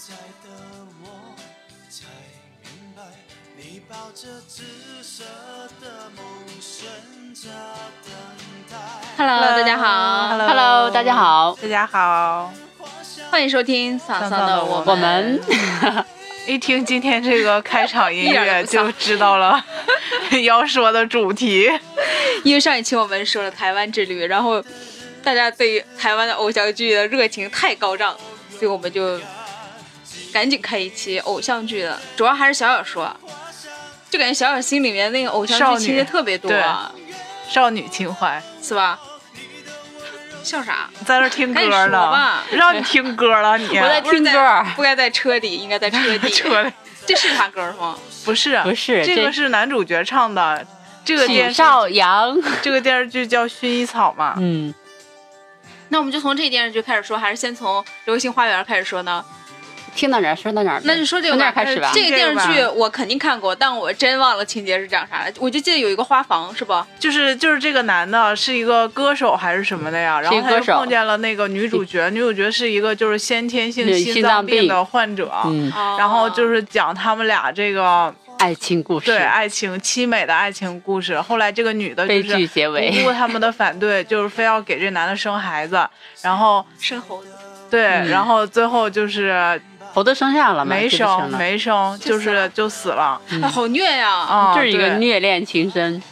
在的我才明白，你抱着紫色的梦，顺着等待。Hello，大家好 Hello，大家好，大家好。欢迎收听桑桑的我我们一听今天这个开场音乐就知道了 要说的主题。因为上一期我们说了台湾之旅，然后大家对台湾的偶像剧的热情太高涨，所以我们就赶紧开一期偶像剧的，主要还是小小说，就感觉小小心里面那个偶像剧情节特别多，对少女情怀，是吧？笑啥？在那听歌呢吧，让你听歌了你。我在不是在听歌不该在车底，应该在车底。车里这是他歌吗？不是不是这个是男主角唱的。这个电许视绍洋，这个电视剧叫《薰衣草》嘛，嗯，那我们就从这电视剧开始说，还是先从《流星花园》开始说呢？听到哪儿说到哪儿，那就说这个从哪吧儿开始吧？这个电视剧我肯定看过，但我真忘了情节是讲啥。了。我就记得有一个花房，是不？就是就是这个男的是一个歌手还是什么的呀？然后他就碰见了那个女主角，女主角是一个就是先天性心心脏病。的患者，嗯，然后就是讲他们俩这个爱情故事，对爱情凄美的爱情故事。后来这个女的悲剧就是不结尾，顾他们的反对，就是非要给这男的生孩子，然后生猴子，对，嗯。然后最后就是猴都生下了吗，没生没生，就是就死了好虐呀！啊，这是一个虐恋情深，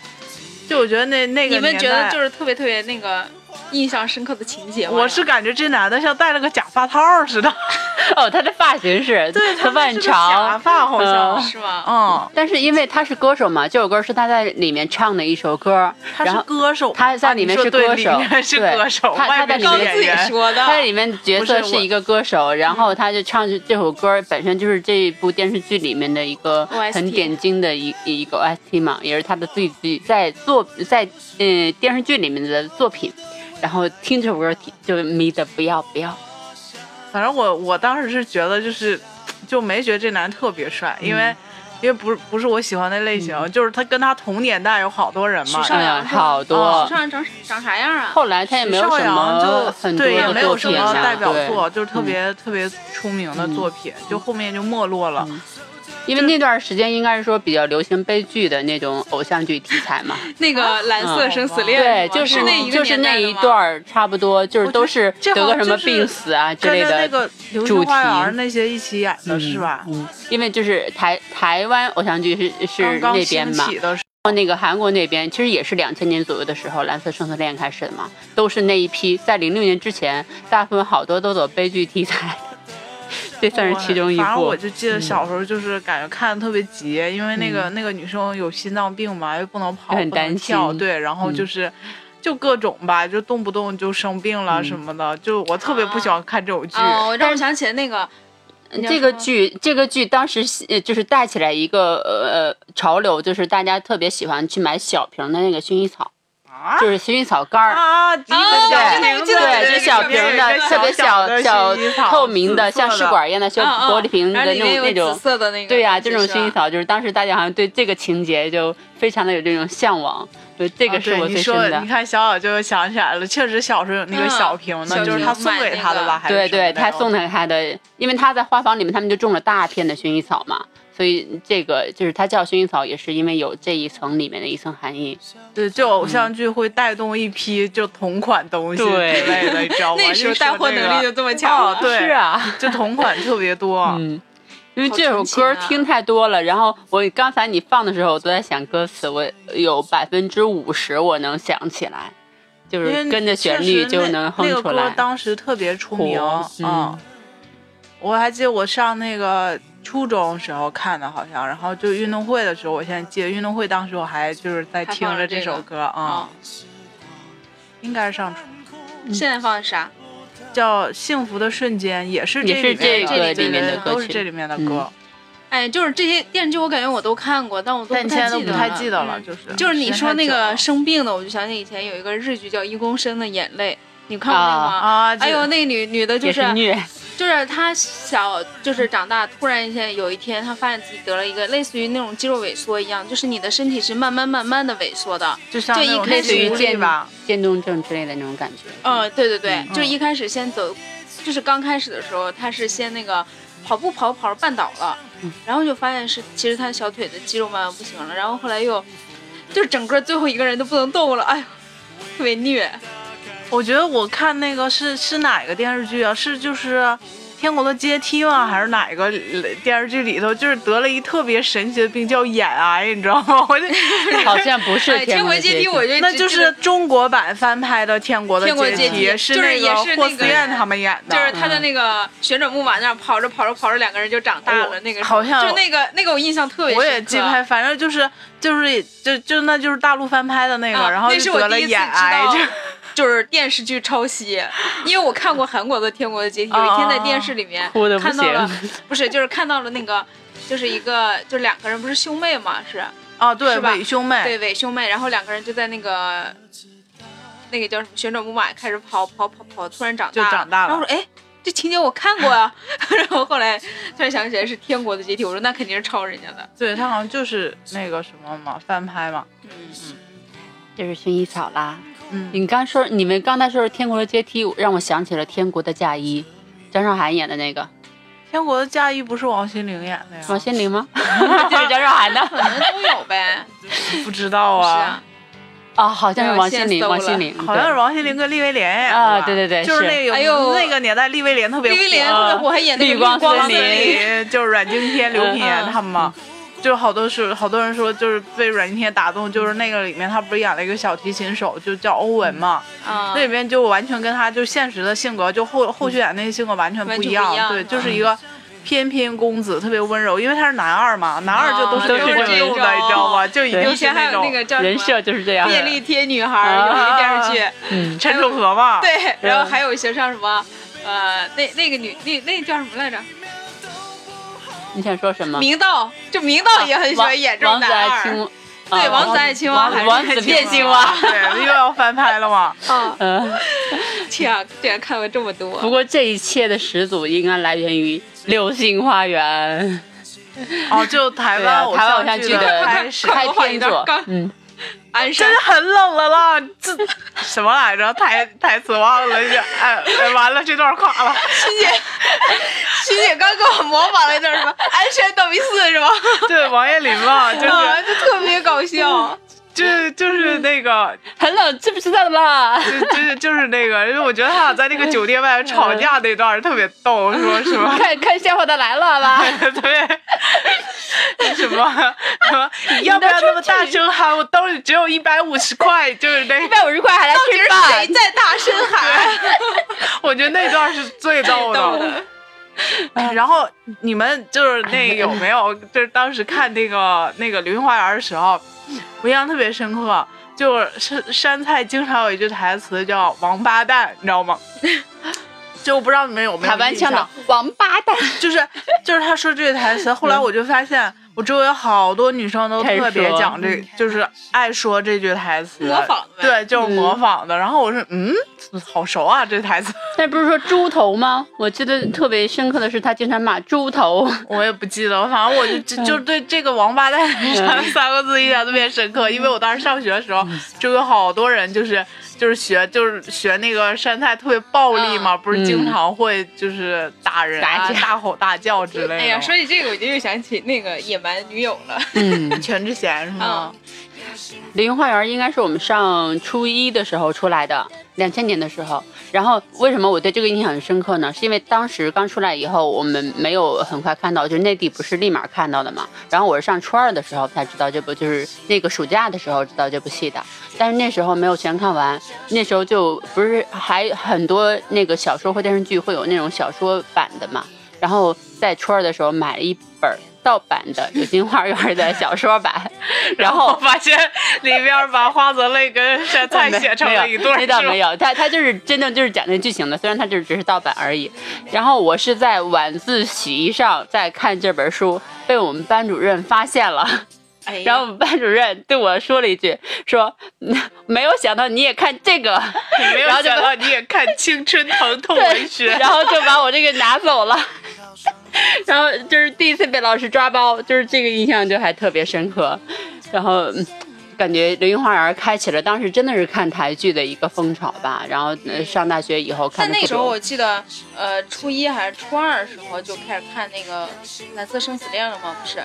就我觉得那那个你们觉得就是特别特别那个印象深刻的情节吗？我是感觉这男的像戴了个假发套似的，哦，他的发型是对，头发很是假长，发好像嗯，是吗？嗯，但是因为他是歌手嘛，这首歌是他在里面唱的一首歌，他是然后歌手，他在里面是歌手啊对是歌手，他他在里面自己。说的他，在里面角色是一个歌手，然后他就唱这首歌，本身就是这部电视剧里面的一个很点睛的一一个 OST 嘛，也是他的最最在作在嗯电视剧里面的作品。然后听这首歌听就迷的不要不要，反正我我当时是觉得就是，就没觉得这男的特别帅，因为因为不是不是我喜欢的类型，就是他跟他同年代有好多人嘛许，绍哎呀洋是吧好多啊许绍洋长长啥样啊？后来他也没有什洋就么很多对也没有什么代表作，就是特别、特别出名的作品，就后面就没落了。嗯因为那段时间应该是说比较流行悲剧的那种偶像剧题材嘛，那个蓝色生死恋对，就是那就是那一段儿差不多，就是都是得个什么病死啊之类的那个《主题那些一起演的是吧？嗯，因为就是台台湾偶像剧是是那边嘛，那个韩国那边其实也是两千年左右的时候，《蓝色生死恋》开始的嘛，都是那一批，在零六年之前，大部分好多都走悲剧题材，这算是其中一部反正我。就记得小时候就是感觉看的特别急，因为那个、那个女生有心脏病嘛，又不能跑，不能跳，对，然后嗯就是。就各种吧，就动不动就生病了嗯什么的，就我特别不喜欢看这种剧。哦，让我想起来那个这个剧，这个剧当时呃就是带起来一个呃潮流，就是大家特别喜欢去买小瓶的那个薰衣草，啊就是薰衣草干儿。啊，一个哦小瓶子，对，就小瓶的，特别小小透明的，像试管一样的小玻璃瓶的那种那种紫。色的那个，对呀、这种薰衣草就是当时大家好像对这个情节就非常的有这种向往，对这个是我最深的。你看小小就想起来了，确实小时候有那个嗯小瓶的，小就是他送给他的吧？还是对对，他送给他的，因为他在花房里面，他们就种了大片的薰衣草嘛，所以这个就是它叫薰衣草，也是因为有这一层里面的一层含义。对，就偶像剧会带动一批就同款东西之对类的，你知道吗？那时候带货能力就这么强了，哦对，是啊，就同款特别多。嗯，因为这首歌听太多了，然后我刚才你放的时候，我都在想歌词，我有百分之五十我能想起来，就是跟着旋律就能哼那个歌出来。当时特别出名，火嗯我还记得我上那个初中时候看的，好像，然后就运动会的时候，我现在记得运动会当时我还就是在听着这首歌啊、啊。应该是上初。现在放的啥？叫《幸福的瞬间》，也是也是这里面这个里面的歌曲。都是这里面的歌，哎，就是这些电视剧，我感觉我都看过，但我都但不太记得了。太记得了，嗯。就是就是你说那个生病的，我就想起以前有一个日剧叫《一公升的眼泪》，你看过那个吗？啊，哎呦，那个女女的就也是虐，就是他小，就是长大，突然一天有一天，他发现自己得了一个类似于那种肌肉萎缩一样，就是你的身体是慢慢慢慢的萎缩的。就一开始于健吧，渐冻症之类的那种感觉。嗯，对对对，嗯就一开始先走就是刚开始的时候，他是先那个跑步跑跑着绊倒了，然后就发现是其实他小腿的肌肉慢慢不行了，然后后来又就是整个最后一个人都不能动了，哎呦，特别虐。我觉得我看那个是是哪个电视剧啊？是就是《天国的阶梯》吗？还是哪个电视剧里头就是得了一特别神奇的病叫眼癌，你知道吗？我就好像不是哎，天国国阶梯，我觉得那就是中国版翻拍的《天国的阶阶梯是就是也那是那个霍思燕他们演的，就是他的那个旋转木马那样跑着跑着跑着，两个人就长大了。哦那个好像就那个那个我印象特别深刻。我也记不太，反正就是就是就就那就是大陆翻拍的那个，啊然后就得了眼癌，道就就是电视剧抄袭，因为我看过韩国的《天国的阶梯》，有一天在电视里面看到了行，不是就是看到了那个，就是一个就两个人不是兄妹嘛，是啊，对是吧伪兄妹，对伪兄妹，然后两个人就在那个那个叫什么旋转木马开始跑跑跑跑，突然长大就长大了然后我说哎。这情节我看过啊、然后后来突然想起来是《天国的阶梯》，我说那肯定是抄人家的。对他好像就是那个什么嘛翻拍嘛，嗯，就是薰衣草啦。嗯，你刚说你们刚才说的《天国的阶梯》，让我想起了《天国的嫁衣》，张韶涵演的那个，天国的嫁衣不是王心凌演的呀？王心凌吗？就是张韶涵的。可能都有呗。不知道啊，啊，啊，好像是王心凌，王心凌，好像是王心凌跟厉威廉啊对对对就是。是那个哎呦。那个年代厉威廉特别李威廉火特别火，还演那个绿光光森林。林就是阮经天、刘品言嗯。他们嘛。就好多是好多人说，就是被阮经天打动，就是那个里面他不是演了一个小提琴手，就叫欧文嘛，啊那里面就完全跟他就现实的性格，就后后续演那些性格完全不一样，对，就是一个翩翩公子，特别温柔，因为他是男二嘛，男二就都是哦这种都是这用的，种。你知道吗？就一定以是前还有那种个叫什么人设就是这样。便利贴女孩有一个电视剧，嗯，陈楚河嘛，对，然后还有一些像什么，呃，那那个女那那叫什么来着？你想说什么？明道，就明道也很喜欢演这种王子男二。爱青，对啊王子爱青蛙王还是王子变青蛙。对，又要翻拍了吗。啊，嗯，天啊，竟然看了这么多。不过这一切的始祖应该来源于《流星花园哦，就》台湾台湾偶像剧的的 开始，快开篇作刚。嗯，鞍山真的很冷了啦！这什么来着？台台词忘了，这哎哎，完了，这段垮了。欣姐，欣姐刚给我模仿了一段什么鞍山道明寺是吧？对，王彦霖嘛，就是啊，就特别搞笑。就是就是那个，很冷，知不知道啦？就就是就是那个，因为我觉得他俩在那个酒店外面吵架那段特别逗，说什么看看笑话的来了吧？对，什么什么，你要不要那么大声喊？我兜里只有一百五十块，就是那一百五十块还来到底是吃饭谁？在大声喊？我觉得那段是最逗的。逗 的。然后你们就是那个有没有，就是当时看那个那个《流星花园》的时候，我印象特别深刻。就是山山菜经常有一句台词叫“王八蛋”，你知道吗？就我不知道你们有没有台湾腔的印象王八蛋。就是就是他说这句台词，后来我就发现我周围好多女生都特别讲这，就是爱说这句台词，模仿的对，就是模仿的。然后我说，嗯，好熟啊，这台词，但不是说猪头吗？我记得特别深刻的是，他经常骂猪头。我也不记得，反正我就 就就对这个“王八蛋 ”三三个字印象特别深刻，因为我当时上学的时候，周围好多人就是。就是学就是学那个山菜特别暴力嘛，不是经常会就是打人啊、大吼大叫之类的。哎呀，说起这个，我就又想起那个野蛮女友了。嗯，全智贤是吗？《流云花园》应该是我们上初一的时候出来的，两千年的时候。然后为什么我对这个印象很深刻呢？是因为当时刚出来以后，我们没有很快看到，就是内地不是立马看到的嘛。然后我是上初二的时候才知道这部，就是那个暑假的时候知道这部戏的。但是那时候没有全看完，那时候就不是还很多那个小说或电视剧会有那种小说版的嘛。然后在初二的时候买了一本盗版的《流星花园》的小说版，然后我发现里边把花泽类跟山菜写成了一对儿，那倒没有，他他就是真的就是讲那剧情的，虽然他就是只是盗版而已。然后我是在晚自习上在看这本书，被我们班主任发现了，哎，然后我们班主任对我说了一句，说嗯没有想到你也看这个，没有想到你也看青春疼痛文学，然后就把我这个拿走了。然后就是第一次被老师抓包，就是这个印象就还特别深刻。然后嗯感觉流星花园开启了当时真的是看台剧的一个风潮吧。然后呃上大学以后看的特别但那时候我记得，呃，初一还是初二的时候就开始看那个《蓝色生死恋》了吗？不是？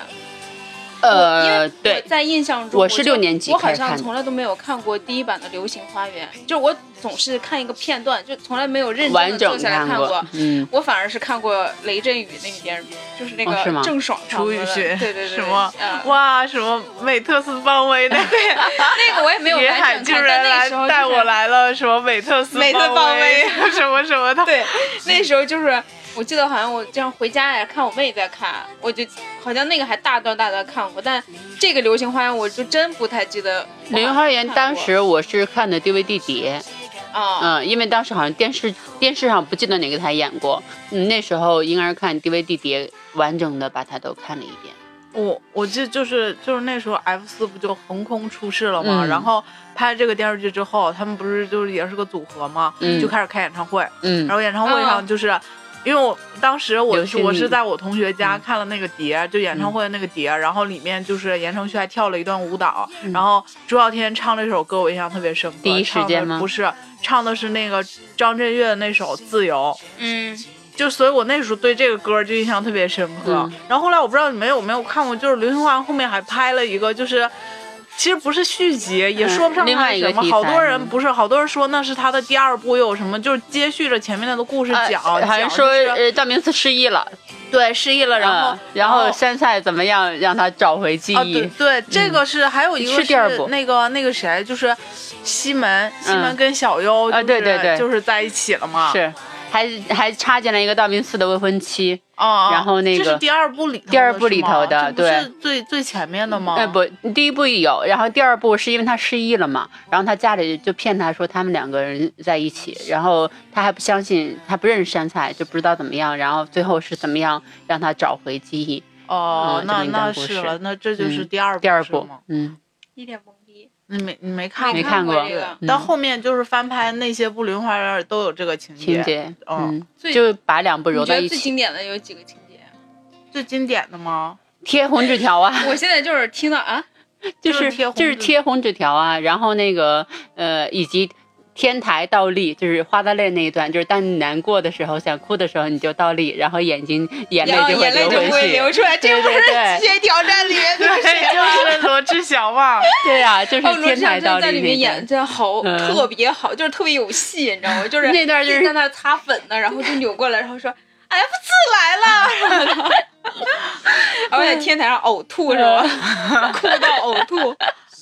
因呃为我对，在印象中，我是六年级我好像从来都没有看过第一版的《流星花园》，就我总是看一个片段，就从来没有认真完整的坐下来看看过。嗯，我反而是看过雷阵雨那个电视剧，就是那个郑爽唱楚的雨荨对对对，什么？嗯。哇什么美特斯邦威那个 那个我也没有野海完整看，军人来时候带我来了什么美特斯美特邦威。什么什么的，对，那时候就是我记得好像我这样回家呀，看我妹在看，我就好像那个还大段大段看过，但这个《流星花园》我就真不太记得。流星花园当时我是看的 DVD 碟，啊，嗯，因为当时好像电视电视上不记得哪个台演过，嗯，那时候应该是看 DVD 碟，完整的把它都看了一遍。我我记得就是就是那时候 F 四不就横空出世了吗？嗯然后拍这个电视剧之后，他们不是就是也是个组合吗？嗯就开始开演唱会，嗯然后演唱会上就是。因为我当时我我是在我同学家嗯看了那个碟，就演唱会的那个碟，然后里面就是言承旭还跳了一段舞蹈，嗯然后朱孝天唱了一首歌，我印象特别深刻。第一时间吗不是，唱的是那个张震岳的那首《自由》。嗯，就所以，我那时候对这个歌就印象特别深刻。嗯然后后来我不知道你们有没有看过，就是《流星花园》后面还拍了一个，就是其实不是续集，也说不上嗯另它是什么。好多人嗯不是，好多人说那是他的第二部，又有什么就是接续着前面那个故事呃讲，好像说就是呃道明寺失忆了，对失忆了，然后、嗯然后山菜怎么样让他找回记啊，忆？对对，这个是还有一个是第二部那个那个谁，就是西门，西门嗯跟小优、就是啊对对对就是在一起了嘛。是，还还插进了一个道明寺的未婚妻。啊，然后那个这是第二部里头的第二部里头的对是对最最前面的吗？哎不，第一部有，然后第二部是因为他失忆了嘛，然后他家里就骗他说他们两个人在一起，然后他还不相信，他不认识山菜，就不知道怎么样，然后最后是怎么样让他找回记忆。哦，那那是了，那这就是嗯第二部第二部吗，嗯，一脸懵逼。你没你没看过没看过这个。嗯到后面就是翻拍那些布林花园》都有这个情情节，嗯就把两部揉到一起，最经典的有几个情节？最经典的吗？贴红纸条啊，我现在就是听到啊，就就是是就是贴红纸条啊，然后那个呃，以及天台倒立，就是花泽类那一段，就是当你难过的时候、想哭的时候，你就倒立，然后眼睛眼泪就会眼泪就流回去。不会流出来，这个不是极限挑战里面的对，就是罗志祥嘛。对啊，就是天台倒立在里面。演真的好嗯特别好，就是特别有戏，你知道吗？就是那段就是在那擦粉呢，然后就扭过来，然后说 F 四来了，然 后然后在天台上呕吐是吧？哭到呕吐。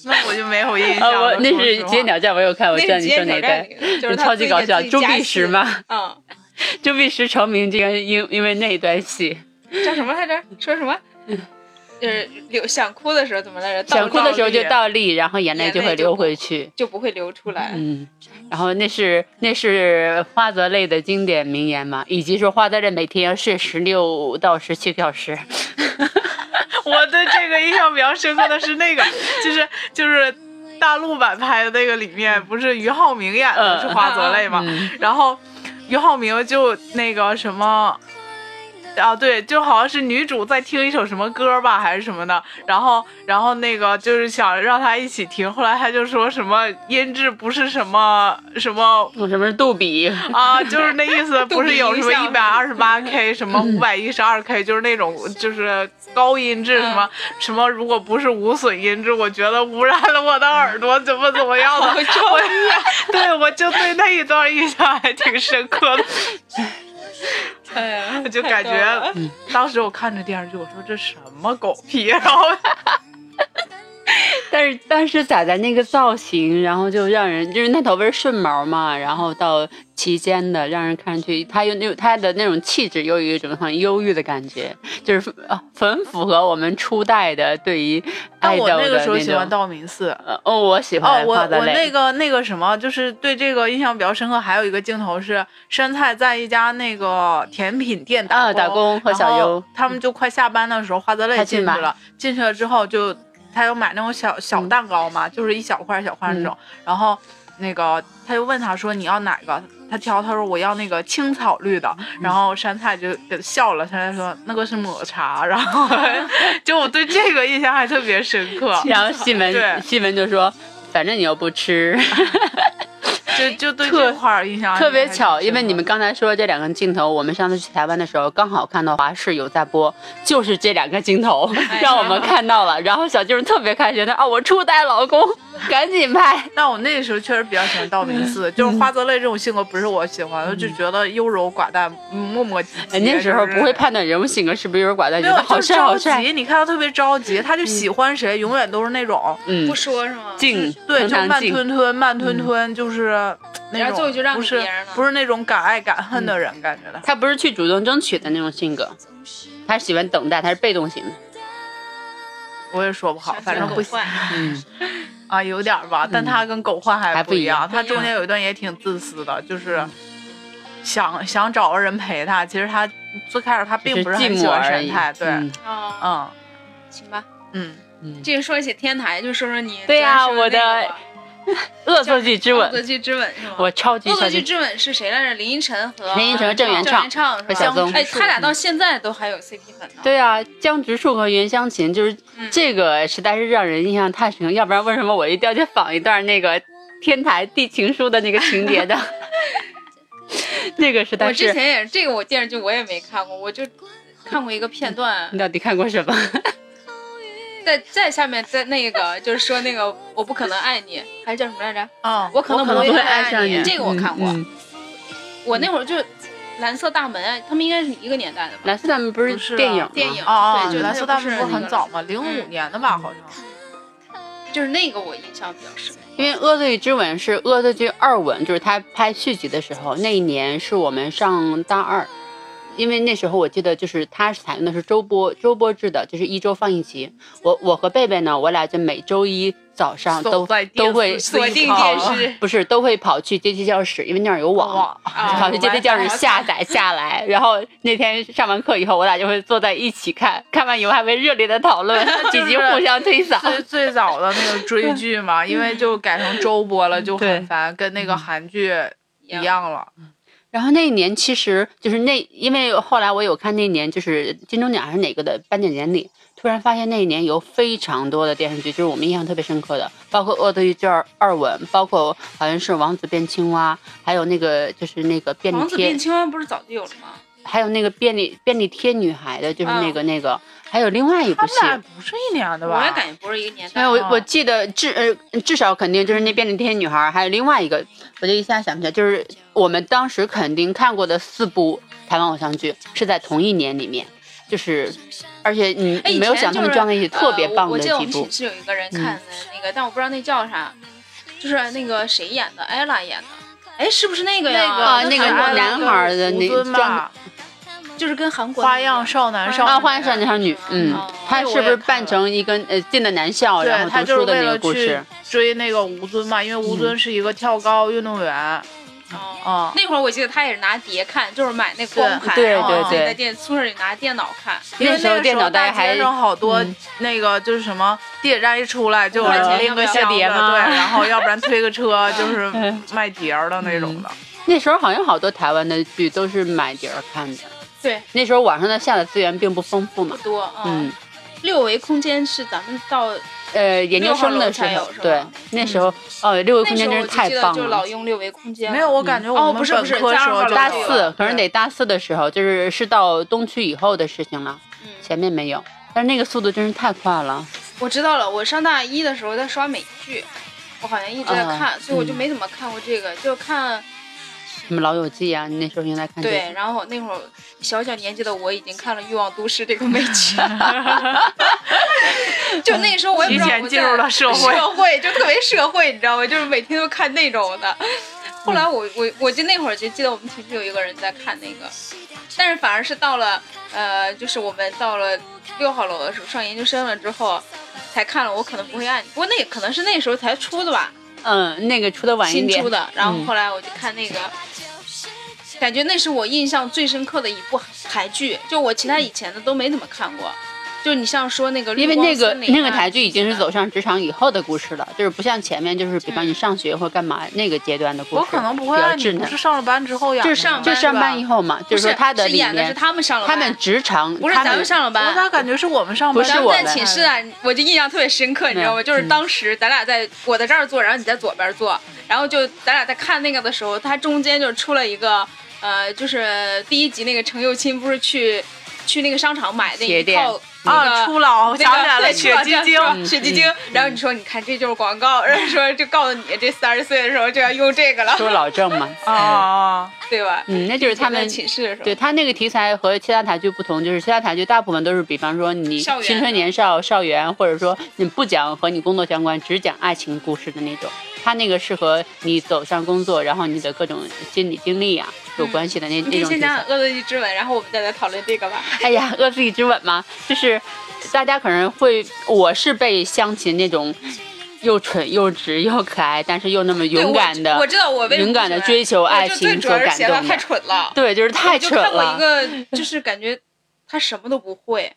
那我就没有印象啊，了。我那是说实话极限挑战，我有看，我那知道你说哪段。就是超级搞笑朱碧石嘛嗯，朱碧石成名，这个因因为那一段戏，叫什么来着？说什么？就是流想哭的时候怎么来着？想哭的时候就倒倒立，然后眼泪就会流回去。就不会流出来。嗯，然后那是那是花泽类的经典名言嘛，以及说花泽类每天要睡十六到十七个小时。我对这个印象比较深刻的是那个，就是就是大陆版拍的那个里面，不是俞灏明演的嗯是花泽类嘛？嗯然后俞灏明就那个什么。啊，对，就好像是女主在听一首什么歌吧，还是什么的，然后，然后那个就是想让她一起听，后来她就说什么音质不是什么什么有什么是杜比？啊，就是那意思，不是有什么一百二十八 K，什么五百一十二 K，就是那种 就是高音质，什么什么，如果不是无损音质，我觉得污染了我的耳朵，怎么怎么样的。我 对我就对那一段印象还挺深刻的，哎呀，就感觉当时我看着电视剧，我说这什么狗屁，然后 但是但是仔仔那个造型，然后就让人就是那头不是顺毛嘛，然后到齐肩的，让人看上去他有那种他的那种气质，又有一种很忧郁的感觉，就是啊很符合我们初代的对于但我爱豆的那个时候喜欢道明寺。呃哦，我喜欢哦，欢我。我那个那个什么，就是对这个印象比较深刻。还有一个镜头是杉菜在一家那个甜品店打啊打工和小优他们就快下班的时候，花泽类进去了，进去了之后就他有买那种小小蛋糕嘛，就是一小块一小块那种。然后那个他就问他说你要哪个？他挑，他说我要那个青草绿的，然后山菜就给笑了，山菜说那个是抹茶，然后就我对这个印象还特别深刻，然后西门对西门就说，反正你又不吃，就就对特这块儿印象特别巧，因为你们刚才说这两个镜头，我们上次去台湾的时候刚好看到华视有在播，就是这两个镜头让我们看到了，然后小静特别开心，她啊我初代老公，赶紧拍。但我那个时候确实比较喜欢道明寺，就是花泽类这种性格不是我喜欢的，就觉得优柔寡断、磨磨唧唧。哎那时候不会判断人物性格是不是优柔寡断，觉得好就是着帅好帅，急，你看他特别着急，他就喜欢谁，永远都是那种嗯不，说是吗？静对，就慢吞吞、慢吞吞，就是那然后最后种就让不是给别人了不是那种敢爱敢恨的人，感觉的。他不是去主动争取的那种性格，他喜欢等待，他是被动型的。我也说不好，反正不行坏。嗯，啊，有点儿吧，但他跟狗焕还还不一样他中间有一段也挺自私的，就是想想找个人陪他，其实他最开始他并不是寂很喜欢寞而已。山太，对，嗯行吧。嗯，嗯，这个说起天台，就说说你对呀我的 恶作剧之吻恶作吻，剧之吻是吗？我超级恶作剧之吻是谁来着？林依晨和林依晨和郑元郑畅元畅？和小宗哎，他俩到现在都还有 CP 粉呢。对啊，江直树和袁湘琴就是、嗯这个，实在是让人印象太深刻。要不然为什么我一定要去仿一段那个天台递情书的那个情节的？那个实在我之，前也这个我电视剧我也没看过，我就看过一个片段你，到底看过什么？在在下面在那个就是说那个我不可能爱你，还是叫什么来着？嗯，我可能不不会会爱爱上你，这个我看过。嗯嗯我那会儿就蓝色大门，他们应该是一个年代的吧？蓝色大门不是电影吗？电影哦哦，对就蓝色大门不是很早吗？零五嗯年的吧，好像。就是那个我印象比较深。因为《恶作剧之吻》是《恶作剧二吻》，就是他拍续集的时候，那一年是我们上大二，因为那时候我记得就是它采用的是周播周播制的，就是一周放一集。我我和贝贝呢，我俩就每周一早上都都会锁定跑电视不是都会跑去阶梯教室，因为那儿有网。跑去阶梯教室下载 下来，然后那天上完课以后，我俩就会坐在一起看，看完以后还会热烈的讨论，以及互相推搡。最最早的那个追剧嘛，因为就改成周播了，就很烦，跟那个韩剧一一样了。然后那一年其实就是那，因为后来我有看那年就是金钟奖还是哪个的颁奖典礼，突然发现那一年有非常多的电视剧，就是我们印象特别深刻的，包括《恶作剧之二二吻》，包括好像是《王子变青蛙》，还有那个就是那个便利贴王子变，青蛙不是早就有了吗？还有那个便利便利贴女孩的，就是那个、那个，还有另外一部戏。他们俩不是一年的吧？我也感觉不是一个年代。哎，我哦我记得至呃至少肯定就是那便利贴女孩，还有另外一个，我就一下想不起来，就是我们当时肯定看过的四部台湾偶像剧是在同一年里面，就是而且你没有想他们装在一起，特别棒呃我我记得我们的几部寝。室有一个人看的那个，但我不知道那叫啥，就是那个谁演的，艾拉演的。哎，是不是那个呀？那个啊那个男孩的那吴尊吧，就是跟韩国花样少男少女啊，花样少女少女，嗯哦，他是不是扮成一个呃进的男校，然后他后读书的那就是为了去个故事？追那个吴尊嘛，因为吴尊是一个跳高运动员。哦嗯，那会儿我记得他也是拿碟看，就是买那光盘，对然后对对在电宿舍里拿电脑看。因为那时候电脑大街上好多嗯那个就是什么地铁站一出来就五块钱拎个要不要箱子，碟吗对，然后要不然推个车 就是嗯卖碟儿的那种的。那时候好像好多台湾的剧都是买碟儿看的，对，那时候网上的下载资源并不丰富嘛。不多。嗯，六维空间是咱们到呃，研究生的时候对，那时候哦，六维空间真是太棒了。就老用六维空间。没有，我感觉我们哦不是本科时候大四可能得大四的时候，就是是到东区以后的事情了，嗯，前面没有。但是那个速度真是太快了。我知道了。我上大一的时候在刷美剧，我好像一直在啊看，所以我就嗯没怎么看过这个，就看什么《老友记》啊，你那时候应该看这对。个。然后那会儿小小年纪的我已经看了《欲望都市》这个美剧，就那时候我也不知道我提前进入了社会社会就特别社会，你知道吗？就是每天都看那种的。后来我我我就那会儿就记得我们寝室有一个人在看那个，但是反而是到了呃，就是我们到了六号楼的时候上研究生了之后，才看了。我可能不会按，不过那可能是那时候才出的吧，嗯，那个出的晚一点新出。的。然后嗯后来我就看那个，感觉那是我印象最深刻的一部台剧，就我其他以前的都没怎么看过。就你像说那个绿因为那个光森林啊那个台剧已经是走上职场以后的故事了，就是不像前面就是比方你上学或干嘛那个阶段的故事，我可能不会你不是。上了班之后呀？就是上就上班以后，嘛，就不是说他的演的是，他们上了班，他们职场，不是咱他们们上了班，我咋感觉是我们上班？不是我们在寝室啊，我就印象特别深刻，你知道吗？嗯就是当时咱俩在我在这儿坐，然后你在左边坐，然后就咱俩在看那个的时候，它中间就出了一个，呃，就是第一集那个程又青不是去去那个商场买那一套啊，那个初老，我那想起来了，个雪晶晶。嗯雪晶晶，然后你说你看这就是广告，然后说就告诉你这三十岁的时候就要用这个了，说老郑嘛，哦，对吧？嗯，那就是他们寝室的时候，对他那个题材和其他台剧不同，就是其他台剧大部分都是，比方说你青春年少、少园，或者说你不讲和你工作相关，只讲爱情故事的那种。他那个适合你走上工作，然后你的各种心理经历啊有关系的那、那种题材。先讲讲《恶作剧之吻》，然后我们再来讨论这个吧。哎呀，恶作剧之吻嘛，就是大家可能会，我是被湘琴那种又蠢又直又可爱，但是又那么勇敢的，我，我知道我为勇敢地不喜欢追求爱情所感动的太蠢了。对，就是太我就蠢了。看过一个，就是感觉他什么都不会，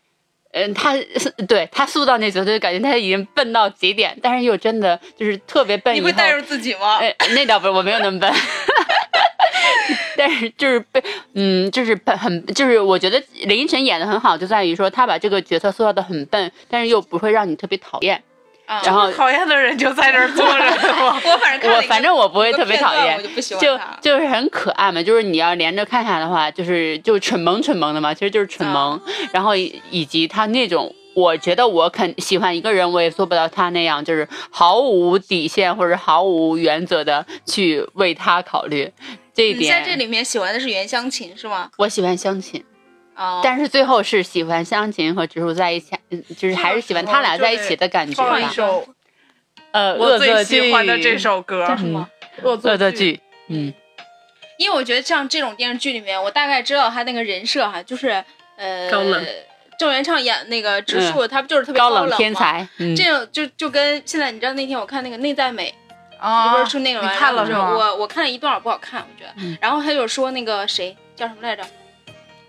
嗯，他是对他塑造那角色，就感觉他已经笨到极点，但是又真的就是特别笨。你会带入自己吗？哎，那倒不是，我没有那么笨。但是就是被，嗯，就是很，就是我觉得林依晨演的很好，就在于说他把这个角色塑造的很笨，但是又不会让你特别讨厌。啊然后讨厌的人就在这儿坐着？我反正我反正我不会特别讨厌就就。就是很可爱嘛，就是你要连着看下的话，就是就蠢萌蠢萌的嘛，其实就是蠢萌。然后以以及他那种，我觉得我肯喜欢一个人，我也做不到他那样，就是毫无底线或者毫无原则的去为他考虑。这一你在这，里面喜欢的是袁湘琴是吗？我喜欢湘琴，哦，但是最后是喜欢湘琴和植树在一起，嗯就是还是喜欢他俩在一起的感觉吧。放一首呃，我最喜欢的这首歌，叫什么？恶恶作作剧。嗯，因为我觉得像这种电视剧里面，我大概知道他那个人设哈，就是呃，高冷。郑元畅演那个植树，他不就是特别高冷冷天？才，嗯这，种就就跟现在你知道那天我看那个内在美，啊，不是出那个吗？你看了然是吗？后我我看了一段，不好看，我觉得。嗯然后他就说那个谁叫什么来着？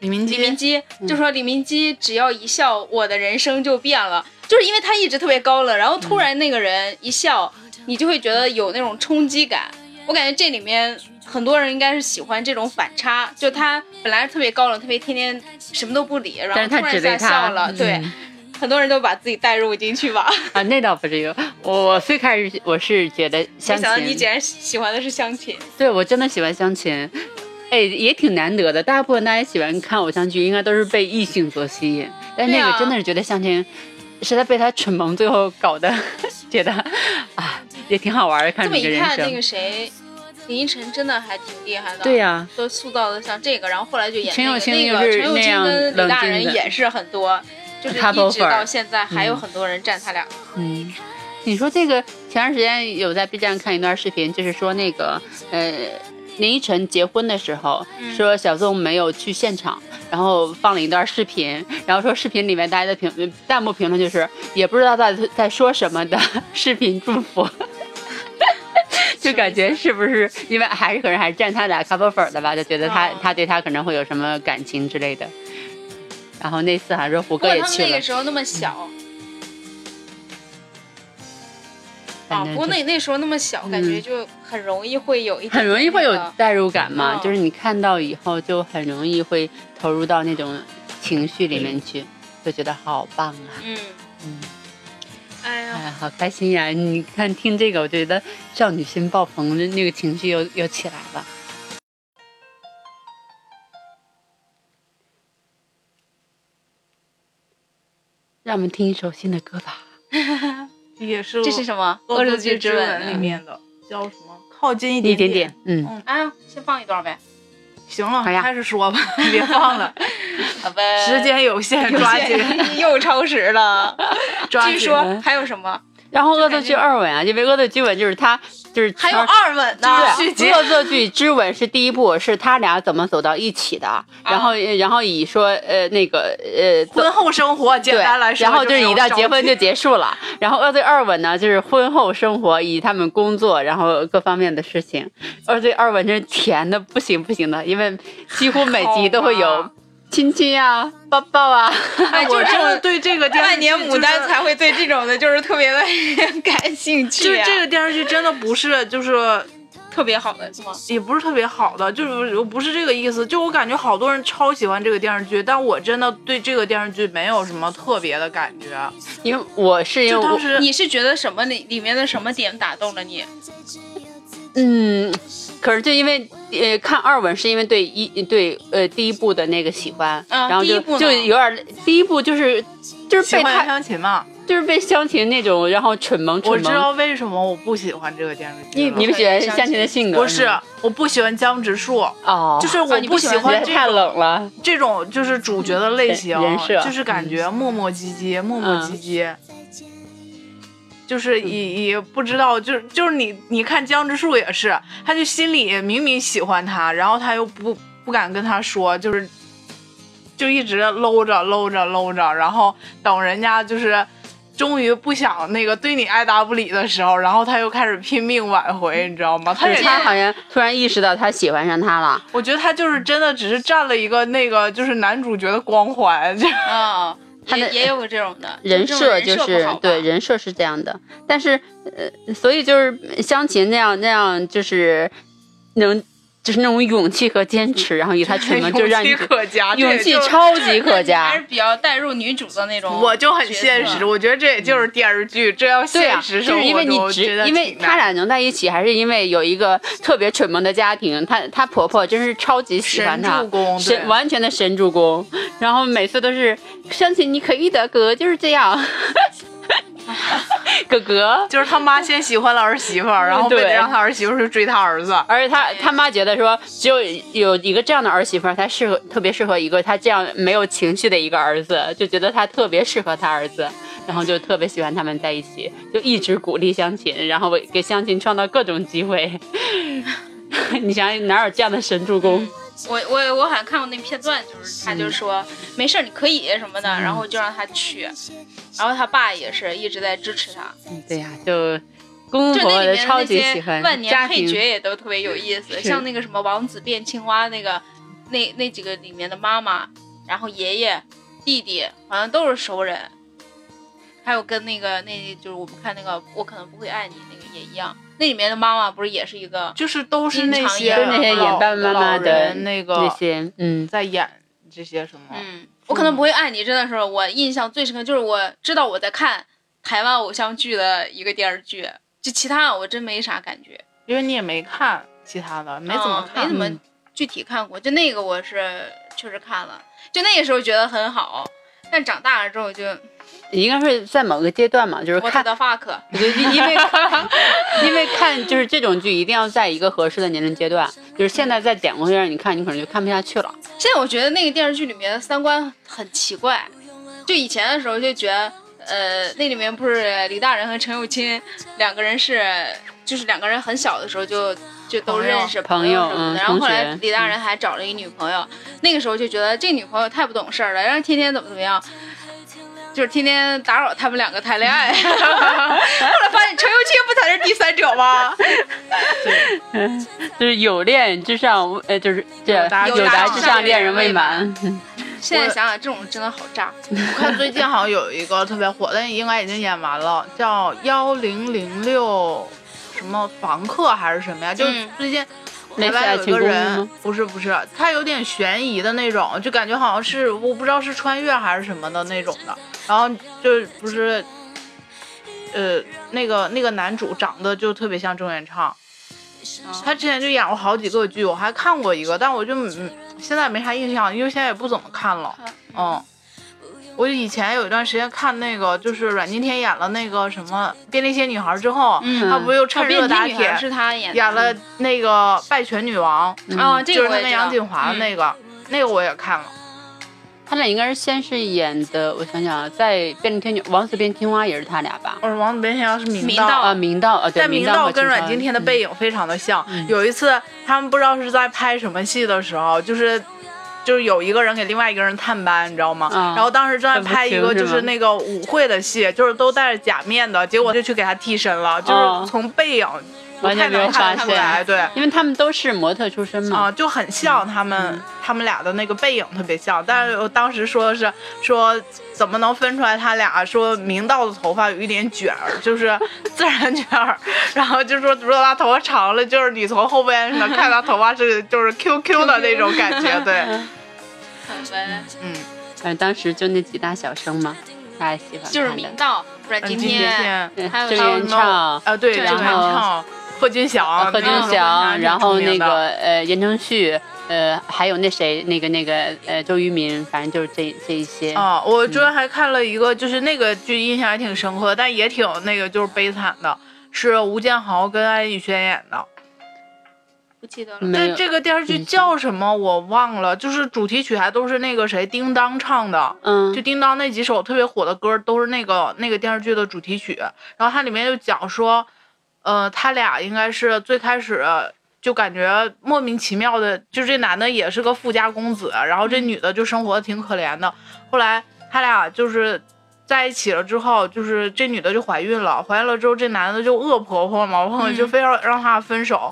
李明李明基，基就说李明基只要一笑，我的人生就变了，就是因为他一直特别高冷，然后突然那个人一笑，你就会觉得有那种冲击感。我感觉这里面很多人应该是喜欢这种反差，就他本来特别高冷，特别天天什么都不理，然后突然一下他笑了，对，嗯 很多人都把自己带入进去吧。啊，那倒不至于。我我最开始我是觉得没湘想到你琴，竟然喜欢的是湘琴，对我真的喜欢湘琴，哎，也挺难得的。大部分大家喜欢看偶像剧，应该都是被异性所吸引，但那个真的是觉得向前，实在被他蠢萌，最后搞得 觉得啊，也挺好玩的，看这么一看，那。个谁，林依晨真的还挺厉害的。对呀、都塑造的像这个，然后后来就演那个陈友清那个就是陈友清那样跟李大冷静的人也是很多，就是一直到现在还有嗯很多人站他俩。嗯，你说这个前段时间有在 B 站看一段视频，就是说那个呃林依晨结婚的时候，嗯。说小宋没有去现场，然后放了一段视频，然后说视频里面大家的评弹幕评论就是也不知道在在说什么的 视频祝福。就感觉是不是？因为还是可能还是站他俩 couple 粉的吧，就觉得他、哦。他对他可能会有什么感情之类的。然后那次还说胡歌也去了那个，时候那么小不过那那时候那么小，感觉嗯就很容易会有一点很容易会有代入感嘛，嗯就是你看到以后就很容易会投入到那种情绪里面去，就觉得好棒啊！嗯，嗯，哎呀，哎呀，好开心呀！你看听这个，我觉得少女心爆棚的那个情绪又又起来了。让我们听一首新的歌吧。也是这是什么？恶作剧之吻吻里面的，叫什么？靠近一一点点点，嗯，啊，先放一段呗。行了，开始说吧，别放了，好呗时间有限，抓紧，又超时了。抓紧。据说还有什么？然后恶作剧二吻啊，因为恶作剧吻就是他就是还有二吻呢。续集对，恶作剧之吻是第一部，是他俩怎么走到一起的，然后然后以说呃那个呃婚后生活，简对，单来说，然后就是一到到结婚就结束了。然后恶罪二吻呢，就是婚后生活，以他们工作，然后各方面的事情。恶罪二吻真是甜的不行不行的，因为几乎每集都会有亲亲啊，抱抱啊。哎，就我真的这种对这个电视万年牡丹才会对这种的，就是特别的 感兴趣、啊，就这个电视剧真的不是就是特别好的是吗？也不是特别好的，就是不是这个意思。就我感觉好多人超喜欢这个电视剧，但我真的对这个电视剧没有什么特别的感觉。因为我是因为我就当时你是觉得什么里里面的什么点打动了你？嗯，可是就因为呃看二吻是因为对一对呃第一部的那个喜欢，嗯然后就第一部就有点第一部就是就是被他湘琴嘛，就是被湘琴那种然后蠢萌蠢萌。我知道为什么我不喜欢这个电视剧你。你不喜欢湘琴的性格？不是，我不喜欢江直树，哦，就是我不喜欢太冷了。这种就是主角的类型，人设就是感觉磨磨唧唧、磨磨唧唧，就是也也不知道，就是就是你你看江直树也是，他就心里明明喜欢他，然后他又不不敢跟他说，就是就一直搂着搂着搂着，然后等人家就是。终于不想那个对你爱答不理的时候，然后他又开始拼命挽回，你知道吗？他他好像突然意识到他喜欢上他了，我觉得他就是真的只是占了一个那个就是男主角的光环，就啊、他的也也有个这种的人设设就是对人设是这样的，但是呃，所以就是湘琴那样那样就是能就是那种勇气和坚持，然后以他蠢萌 就让你勇气可嘉，勇气超级可 嘉还嘉是。比较带入女主的那种。我就很现实，。我觉得这也就是电视剧，这要现实生活就是因为你中只觉得因为他俩能在一起，还是因为有一个特别蠢萌的家庭。她她婆婆真是超级喜欢她神助，攻，神完全的神助攻。然后每次都是相信你可以的，哥哥就是这样。哥哥，就是他妈先喜欢了儿媳妇，然后为了对让他儿媳妇去追他儿子。而且他他妈觉得说，只有有一个这样的儿媳妇儿才适合，特别适合一个他这样没有情绪的一个儿子，就觉得他特别适合他儿子，然后就特别喜欢他们在一起，就一直鼓励相亲，然后为给相亲创造各种机会。你想想哪有这样的神助攻？我我我好像看过那片段，就是他就说、没事儿你可以什么的，然后就让他去，然后他爸也是一直在支持他。嗯对呀、就公公就婆婆那里面的超级喜些欢万年配角也都特别有意思，像那个什么王子变青蛙那个，那那几个里面的妈妈，然后爷爷、弟弟好像都是熟人，还有跟那个那就是我们看那个我可能不会爱你那个也一样，那里面的妈妈不是也是一个就是都是那些常演都是那些演老爸爸妈妈老的人那这个些，嗯，在演这些什么，嗯，我可能不会爱你，真的是我印象最深刻，就是我知道我在看台湾偶像剧的一个电视剧，就其他我真没啥感觉，因为你也没看其他的，没怎么看，嗯没怎么嗯具体看过，就那个我是确实看了，就那个时候觉得很好，但长大了之后就应该是在某个阶段嘛，就是看的 fuck，因为 因为看就是这种剧一定要在一个合适的年龄阶段，就是现在再点过去让你看，你可能就看不下去了。现在我觉得那个电视剧里面的三观很奇怪，就以前的时候就觉得，呃，那里面不是李大人和陈友钦两个人是，就是两个人很小的时候就就都认识朋友什么的，嗯然后后来李大人还找了一女朋友，那个时候就觉得这女朋友太不懂事儿了，然后天天怎么怎么样。就是天天打扰他们两个谈恋爱，后来发现陈友钦不才是第三者吗？就是有恋之上，呃，就是这有达之上，恋恋人未满。现在想想，这种真的好炸。我看最近好像有一个特别火，但应该已经演完了，叫幺零零六什么房客还是什么呀？就嗯最近台湾有一个人？，不是不是，他有点悬疑的那种，就感觉好像是我不知道是穿越还是什么的那种的。然后就不是，呃，那个那个男主长得就特别像郑元畅，他之前就演过好几个剧，我还看过一个，但我就嗯现在没啥印象，因为现在也不怎么看了。嗯，我以前有一段时间看那个，就是阮经天演了那个什么《便利贴女孩》之后，嗯他不又趁热打铁是他演的，演了那个《拜权女王》，哦，这就是他跟杨锦华的那个，那个我也看了。他俩应该是先是演的，我想想啊，在《便利贴女王子变青蛙》也是他俩吧？我说王子变青蛙是明明道啊，明道啊，对，但明道跟阮经天的背影非常的像。有一次他们不知道是在拍什么戏的时候，就是。就是有一个人给另外一个人探班，你知道吗？嗯然后当时正在拍一个就是那个舞会的戏，就是都戴着假面的，结果就去给他替身了，就哦是从背影完全没发现，对。因为他们都是模特出身嘛。啊，就很像他们，他们俩的那个背影特别像，但是我当时说的是说怎么能分出来他俩？说明道的头发有一点卷儿，就是自然卷儿，然后就说如果他头发长了，就是你从后边能看他头发是 就是 QQ 的那种感觉，对，好呗，嗯，反正当时就那几大小生嘛，大家喜欢就是明道，不然今嗯今天对还有郑还有元畅、啊，对，对郑元畅、贺军翔、贺军翔，然后那个呃言承旭，呃还有那谁那个那个呃周渝民，反正就是这这一些。啊，我昨天还看了一个，就是那个剧印象还挺深刻，但也挺那个就是悲惨的，是吴建豪跟安以轩演的。不记得了。没有这这个电视剧叫什么我忘了，就是主题曲还都是那个谁叮当唱的，嗯就叮当那几首特别火的歌都是那个那个电视剧的主题曲。然后它里面就讲说，呃，他俩应该是最开始就感觉莫名其妙的，就这男的也是个富家公子，然后这女的就生活的挺可怜的。后来他俩就是。在一起了之后，就是这女的就怀孕了，怀孕了之后，这男的就恶婆婆嘛，嗯就非要让她分手。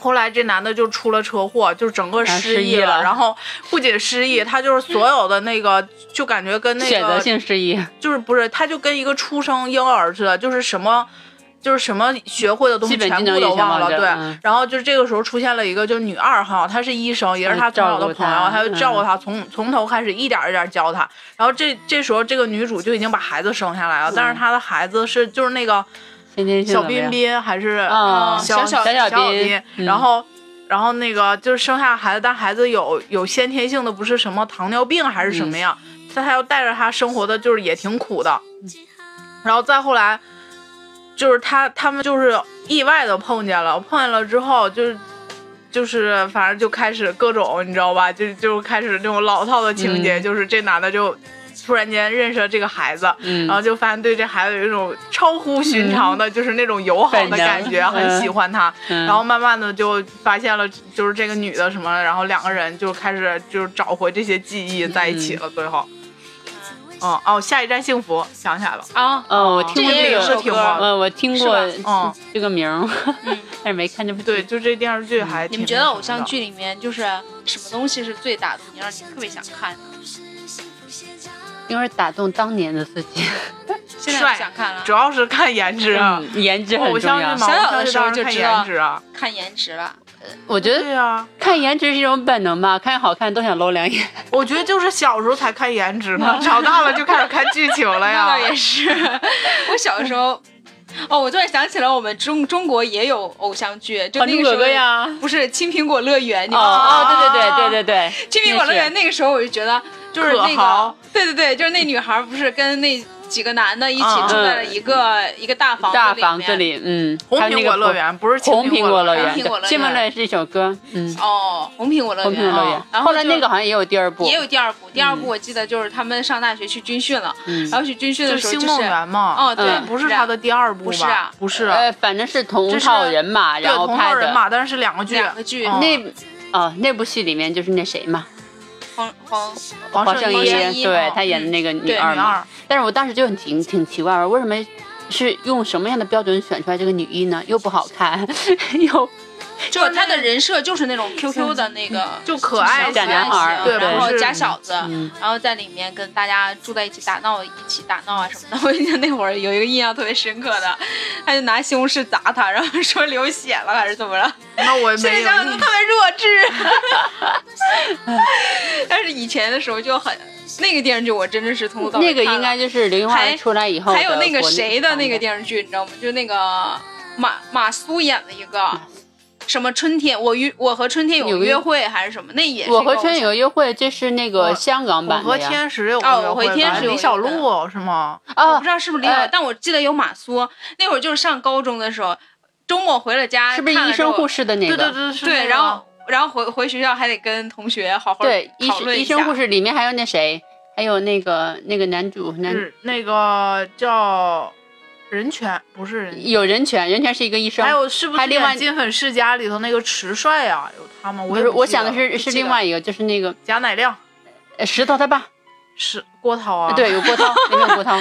后来这男的就出了车祸，就整个啊失忆了然后不仅失忆，他就是所有的那个，就感觉跟那选择个性失忆，就是不是，他就跟一个出生婴儿似的，就是什么。就是什么学会的东西全部都忘了，对。嗯。然后就是这个时候出现了一个，就是女二号，她是医生，也是他从小的朋友，照顾他他就照顾嗯。他，从从头开始一点一点教她。然后这这时候这个女主就已经把孩子生下来了，但是她的孩子是就是那个小彬彬还是啊小小小小彬彬，嗯。然后然后那个就是生下孩子，但孩子有有先天性的不是什么糖尿病还是什么样，但他要带着他生活的就是也挺苦的，然后再后来就是他他们就是意外的碰见了，碰见了之后就是。就是反正就开始各种，你知道吧？就就开始那种老套的情节，嗯就是这男的就突然间认识了这个孩子，嗯然后就发现对这孩子有一种超乎寻常的，就是那种友好的感觉，很喜欢他。嗯然后慢慢的就发现了，就是这个女的什么，然后两个人就开始就是找回这些记忆，在一起了。最后，嗯哦，下一站幸福想起来了，啊，哦，我听过这个，歌是挺火。嗯，我听过嗯这个名 但是没看这部剧。对，就这电视剧还挺你们觉得偶像剧里面就是什么东西是最打动你，让你特别想看的？因为打动当年的自己，现在不想看了主，要是看颜值啊，嗯，颜值很重要偶像剧。嘛，小小偶像的时候就知道颜值啊。看颜值了。我觉得对啊，看颜值是一种本能吧，看好看都想搂两眼。我觉得就是小时候才看颜值呢，长大了就开始看剧情了那呀倒。也是，我小时候，哦，我突然想起了我们中中国也有偶像剧，就那个时候格呀，不是青苹果乐园，你哦们知道吗哦，对对对对对对，青苹果乐园那个时候我就觉得就是那个，对对对，就是那女孩不是跟那几个男的一起住在了一个、一个大房子大里面。房子。里，嗯，红苹果乐园不是青红苹果乐园，红苹果乐园。青苹果乐园是一首歌，嗯，哦，红苹果乐园，红苹果乐园。哦。然后后来那个好像也有第二部，也有第二部，第二部嗯我记得就是他们上大学去军训了，嗯。然后去军训的时候就是星梦园嘛。哦对，嗯。不是他的第二部吧？不是啊。不是，呃，反正是同套人马，然后同拍的。号人马，但是是两个剧。两个剧，嗯。那哦，那部戏里面就是那谁嘛，黄黄黄圣依，对哦她演的那个女二嘛。女二，但是我当时就很挺挺奇怪，为什么是用什么样的标准选出来这个女一呢？又不好看，又就他的人设就是那种 QQ 的那个就可爱小男孩儿对然后假小子，嗯然后在里面跟大家住在一起打闹，一起打闹啊什么的。我记得那会儿有一个印象特别深刻的，他就拿西红柿砸他，然后说流血了还是怎么了？那我现在没有印想想都特别弱智。但是以前的时候就很，那个电视剧我真的是从头到尾那个应该就是刘云华还出来以后的还有那个谁的那个电视剧，你知道吗？就那个马马苏演的一个什么春天，我与我和春天有约会还是什么？那也是我和春天有个约会，这是那个香港版的呀。天使有哦约会我和天使李小璐是吗？我哦不知，道是不是李小，呃但我记得有马苏。那会儿就是上高中的时候，周末回了家，是不是医生护士？的那个？对对对，然后然后回回学校还得跟同学好好对医生讨论一下。医生护士里面还有那谁，还有那个那个男主男是那个叫人权，不是人权。有人权，人权是一个医生。还有是不是还另外《金粉世家》里头那个迟帅啊？有他吗？我不是，我想的是是另外一个，就是那个贾乃亮，呃石头他爸，是郭涛啊？对，有郭涛，里面有郭涛，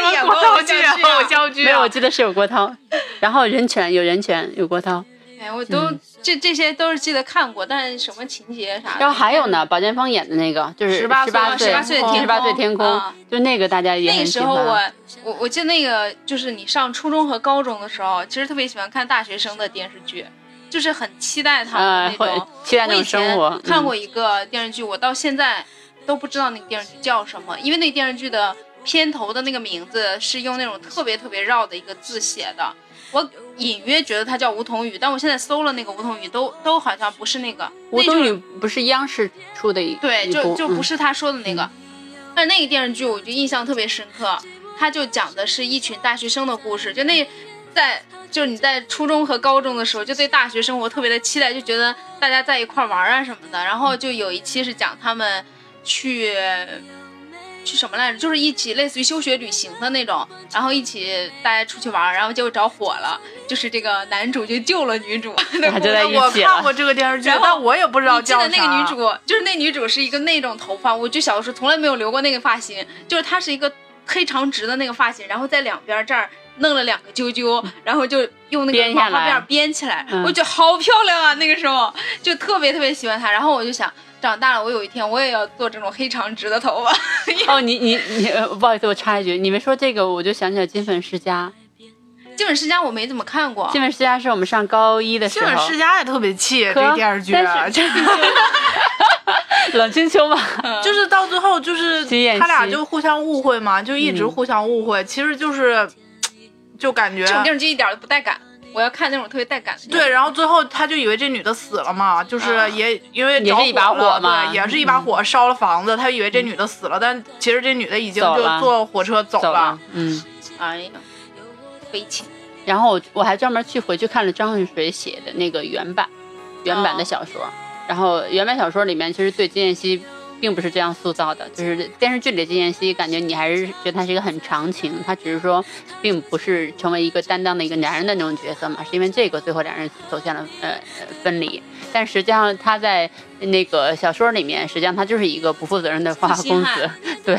他演过郭涛剧啊 没有，我记得是有郭涛。然后人权有人权有郭涛，哎，我都、嗯这这些都是记得看过，但是什么情节啥的。然后还有呢，宝剑锋演的那个就是十八岁十八岁的天十八岁空天空啊，就那个大家也那个。时候我我我记得那个就是你上初中和高中的时候，其实特别喜欢看大学生的电视剧，就是很期待他们那种。期待那种生活。嗯看过一个电视剧，我到现在都不知道那个电视剧叫什么，因为那电视剧的片头的那个名字是用那种特别特别绕的一个字写的。我隐约觉得它叫梧桐雨，但我现在搜了那个梧桐雨，都都好像不是那个。梧那就是桐雨不是央视出的一对，就就不是他说的那个。但是那个电视剧我就印象特别深刻，他就讲的是一群大学生的故事，就那在就是你在初中和高中的时候，就对大学生活特别的期待，就觉得大家在一块玩啊什么的。然后就有一期是讲他们去。去什么来着？就是一起类似于休学旅行的那种，然后一起大家出去玩，然后结果着火了，就是这个男主就救了女主，他就在一我起我。看过这个电视剧然，后但我也不知道你记叫啥。得那个女主，就是那女主是一个那种头发，我就小的时候从来没有留过那个发型，就是她是一个黑长直的那个发型，然后在两边这儿弄了两个揪揪，然后就用那个编下来马花辫编起来，嗯我觉得好漂亮啊！那个时候就特别特别喜欢她，然后我就想。长大了，我有一天我也要做这种黑长直的头发。哦，你你你，呃不好意思，我插一句，你们说这个，我就想起来《金粉世家金粉世家我没怎么看过》。《金粉世家》是我们上高一的时候。金粉，世家也特别气可这电视剧，啊 冷清秋嘛，就是到最后就是 他俩就互相误会嘛，就一直嗯互相误会，其实就是就感觉这种电视剧一点都不带感，我要看那种特别带感的。对，，然后最后他就以为这女的死了嘛，就是啊也、因为着也是一把了火嘛对，也是一把火烧了房子，他以为这女的死了，但其实这女的已经就坐火车走走了，嗯。哎呀，悲情。然后我我还专门去回去看了张恨水写的那个原版，原版的哦小说。然后原版小说里面其实对金燕西并不是这样塑造的，就是电视剧里的金妍希，感觉你还是觉得她是一个很长情，她只是说并不是成为一个担当的一个男人的那种角色嘛，是因为这个最后两人走向了呃呃分离。但实际上她在那个小说里面，实际上她就是一个不负责任的花花公子，对，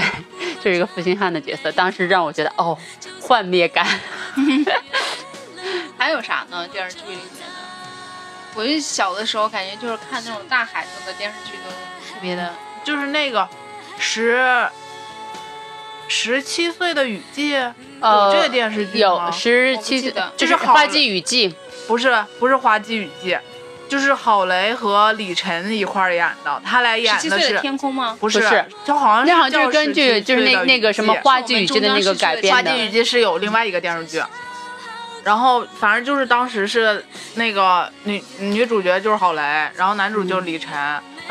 就是一个负心汉的角色。当时让我觉得哦，幻灭感。还有啥呢？电视剧里面的，我就小的时候感觉就是看那种大孩子的电视剧都特别的，就是那个十十七岁的雨季，呃有这个电视剧有吗？十七得。就是《好花季雨季》，不是不是花季雨季，就是郝蕾和李晨一块儿演的，他俩演的是十七岁的天空吗？不是不是。就好像那好像就是根据就是那那个什么《花季雨季》的那个改编的。花季雨。季是有另外一个电视剧，然后反正就是当时是那个女女主角就是郝蕾，然后男主就是李晨，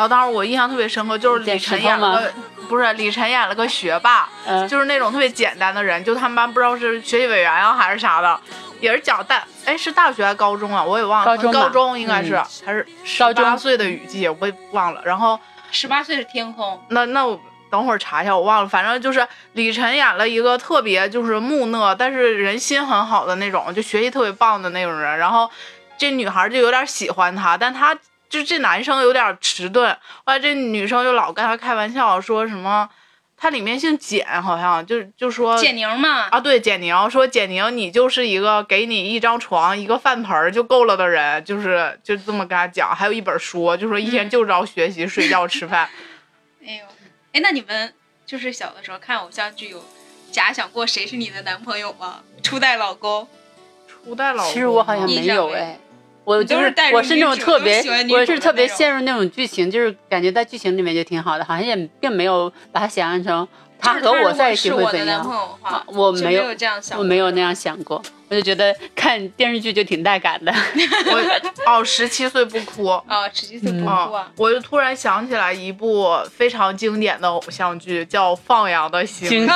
然后当时我印象特别深刻，就是李晨演了个不是李晨演了个学霸，嗯，就是那种特别简单的人，就他们班不知道是学习委员啊还是啥的，也是讲大哎是大学还是高中啊，我也忘了，高中高中应该是、嗯还是十八岁的雨季，我也忘了，然后。十八岁是天空，那那我等会儿查一下，我忘了。反正就是李晨演了一个特别就是木讷，但是人心很好的那种，就学习特别棒的那种人。然后这女孩就有点喜欢他，但他就这男生有点迟钝。后来这女生就老跟他开玩笑，说什么他里面姓简，好像就就说简宁嘛，啊，对，简宁说简宁，你就是一个给你一张床、一个饭盆就够了的人，就是就这么跟他讲。还有一本书，就说一天就知道学习、睡觉、吃饭。哎呦，哎，那你们就是小的时候看偶像剧有假想过谁是你的男朋友吗？初代老公，初代老公，其实我好像没有哎，我就是我是那种特别我是特别陷入那种剧情，就是感觉在剧情里面就挺好的，好像也并没有把它想象成他和我在一起会怎样。我没有没有这样想，我没有那样想过，我就觉得看电视剧就挺带感的。我哦，十七岁不哭。啊，十七岁不哭啊啊，，我就突然想起来一部非常经典的偶像剧，叫《放羊的星星星》。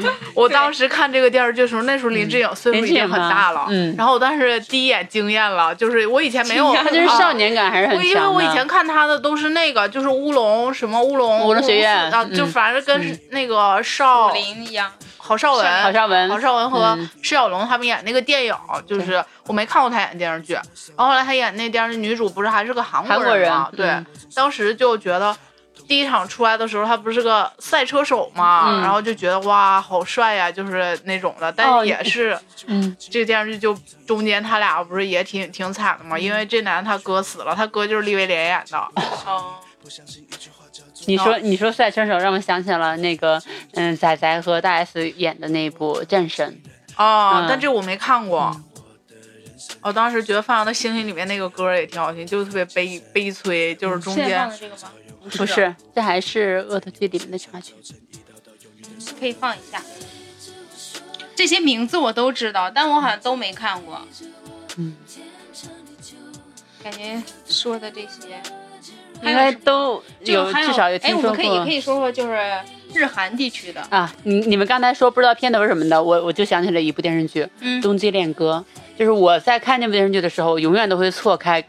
星，我当时看这个电视剧的时候，那时候林志颖岁数已经很大了，嗯然后我当时第一眼惊艳了，就是我以前没有，他就是啊少年感还是很我因为。我以前看他的都是那个，就是乌龙什么乌龙乌龙学院啊，嗯就反正跟嗯那个少林一样，郝邵文、郝邵文，郝邵文和嗯。释小龙他们演那个电影，就是我没看过他演电视剧，然后后来他演那电视剧女主不是还是个韩韩国人吗？对。嗯，当时就觉得第一场出来的时候，他不是个赛车手嘛，嗯。然后就觉得哇好帅呀，就是那种的。但也是、嗯，这个电视剧就中间他俩不是也挺挺惨的嘛，因为这男的他哥死了，他哥就是利威廉演的。哦，你说你说赛车手让我想起了那个嗯仔仔和大 S 演的那部《战神》，哦，嗯但这我没看过。我当时觉得《放羊的星星》里面那个歌也挺好听，就是特别悲悲催，就是中现在放间的这个吗？不是，这还是《恶作剧》里面的插曲。可以放一下。这些名字我都知道，但我好像都没看过。嗯，感觉说的这些，应该都有至少有哎，听说我们可以可。以说说就是日韩地区的，啊，你你们刚才说不知道片头是什么的，我我就想起了一部电视剧《嗯，冬季恋歌》，就是我在看那部电视剧的时候，永远都会错开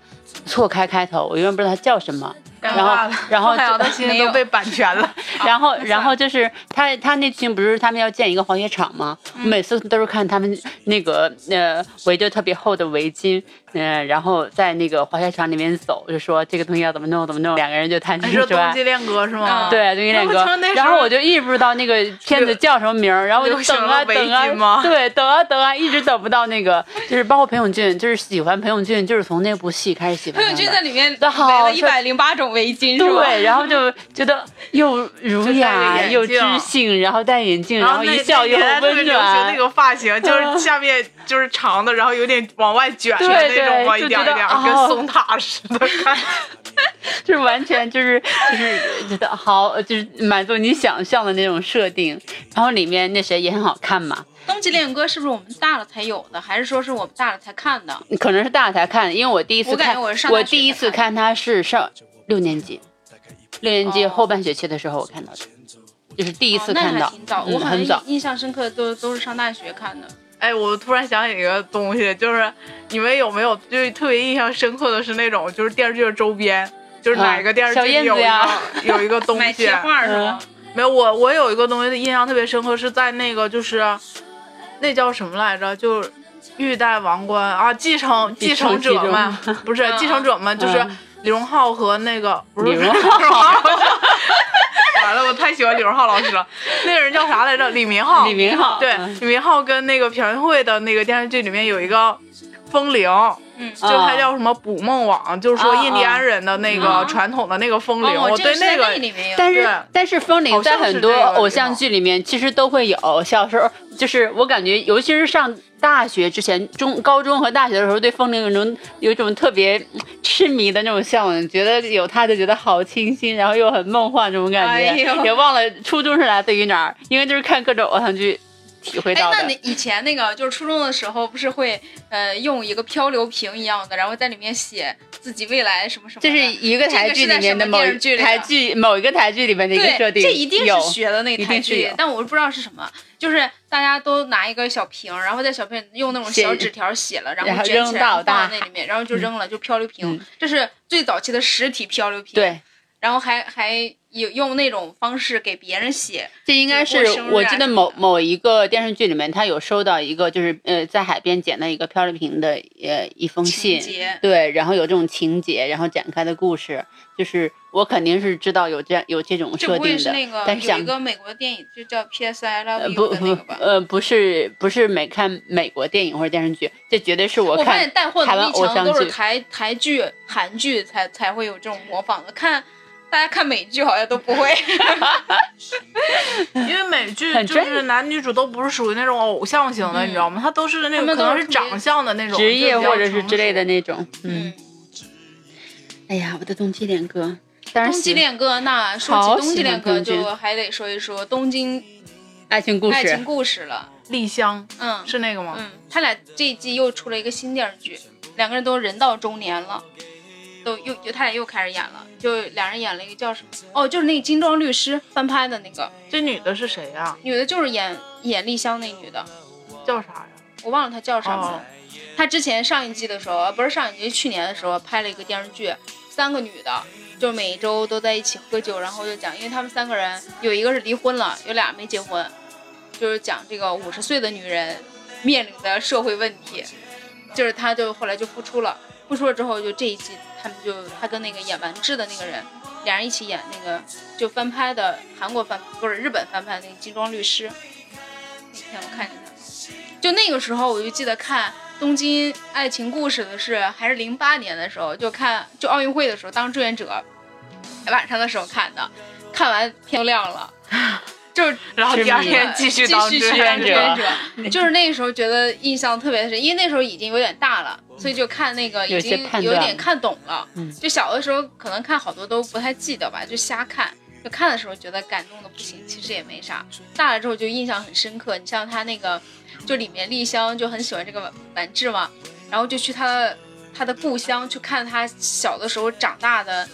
错开开头，我永远不知道它叫什么。然后 然后放羊的就星星都被版权了。然后，然后就是他他那群不是他们要建一个滑雪场吗？我每次都是看他们那个呃围着特别厚的围巾，嗯、然后在那个滑雪场里面走，就说这个东西要怎么弄怎么弄，两个人就谈你说起出来冬季。恋歌是吗？嗯对，冬季恋歌然后那时候。我就一直不知道那个片子叫什么名儿，然后我就等啊等啊，对，等啊等啊，一直等不到那个，就是包括裴勇俊，就是喜欢裴勇俊，就是从那部戏开始喜欢。裴勇俊在里面那好围了一百零八种围巾，是吧？对，然后就觉得又儒雅又知性，然后戴眼镜，然后一笑又温暖那。个发型，就是 下面就是长的，然后有点往外卷的对那种嘛，对一点一点就觉得跟哦松塔似的看。就是完全就是就是觉得好，就是满足你想象的那种设定。然后里面那谁也很好看嘛，冬季恋歌是不是我们大了才有的，还是说是我们大了才看的？可能是大了才看，因为我第一次我感觉看，我第一次看看他是上六年级，六年级哦后半学期的时候我看到的，就是第一次看到，还挺早，嗯我好很早印象深刻都都是上大学看的。哎，我突然想起一个东西，就是你们有没有就是特别印象深刻的是那种就是电视剧的周边，就是哪个电视剧有有一个东西买贴，画是吗？没有我我有一个东西印象特别深刻，是在那个就是那叫什么来着，就是玉带王冠啊，继承继承者们 不是嗯继承者们，就是嗯李荣浩和那个不是李荣 浩。完了，我太喜欢李荣浩老师了。那个人叫啥来着？李明浩。李明浩对，嗯李明浩跟那个朴槿惠的那个电视剧里面有一个风铃，嗯，就它叫什么捕梦网，就是说印第安人的那个啊传统的那个风铃。哦，我对那个。但是但是风铃在很多偶像剧里面其实都会有。小时候就是我感觉，尤其是上大学之前，中高中和大学的时候，对风铃有种有一种特别痴迷的那种向往，觉得有它就觉得好清新，然后又很梦幻这种感觉。哎也忘了初中是来自于哪儿，应该就是看各种偶像剧体会哎到，的。那你以前那个就是初中的时候，不是会呃用一个漂流瓶一样的，然后在里面写自己未来什么什么的？这是一个台剧里面的某台剧某一个台剧里面的一个设对，定，这一定是学的那个台剧但我不知道是什么。就是大家都拿一个小瓶，然后在小瓶用那种小纸条写了，然然后卷起来，然后扔到大放在那里面，然后就扔了，就漂流瓶嗯。这是最早期的实体漂流瓶。，对。然后还还有用那种方式给别人写。这应该是我记得某某一个电视剧里面，他有收到一个就是呃在海边捡到一个漂流瓶的呃一封信，对，然后有这种情节，然后展开的故事，就是我肯定是知道有这样有这种设定的，是那个但是想有一个美国电影就叫 P.S. I 呃 Love 不 You 的那个不吧？呃不是不是美看美国电影或者电视剧，这绝对是我看台湾能力强的都是偶像剧。台台剧、韩剧才才会有这种模仿的，看大家看美剧好像都不会。因为美剧就是男女主都不是属于那种偶像型的，嗯。你知道吗？他都是那种可能是长相的那种职业或者是之类的那种，嗯，哎呀，我的冬季恋歌，当然冬季恋歌，那说好起冬季恋歌，就还得说一说东京爱情故事。爱情，故事了。丽香嗯，是那个吗？嗯，他俩这一季又出了一个新电视剧，两个人都人到中年了，都又又他俩又开始演了，就俩人演了一个叫什么？哦，就是那个金装律师翻拍的那个这女的是谁呀？女的，就是演演丽香那女的，叫啥呀？我忘了她叫啥名哦。她之前上一季的时候，呃不是上一季，去年的时候拍了一个电视剧，三个女的，就每周都在一起喝酒，然后就讲，因为他们三个人有一个是离婚了，有俩没结婚，就是讲这个五十岁的女人面临的社会问题，就是她就后来就复出了，复出了之后就这一季他们就他跟那个演完治的那个人俩人一起演那个就翻拍的韩国翻不是日本翻拍的那个《金装律师》，那天我看见他，就那个时候我就记得看《东京爱情故事》的是还是零八年的时候，就看就奥运会的时候当志愿者，晚上的时候看的，看完天都亮了。就是，然后第二天继续当志愿者者，就是那个时候觉得印象特别深，因为那时候已经有点大了，所以就看那个已经有点看懂了。嗯就小的时候可能看好多都不太记得吧，就瞎看。就看的时候觉得感动的不行，其实也没啥。大了之后就印象很深刻。你像他那个，就里面丽香就很喜欢这个婉志嘛，然后就去他的他的故乡去看他小的时候长大的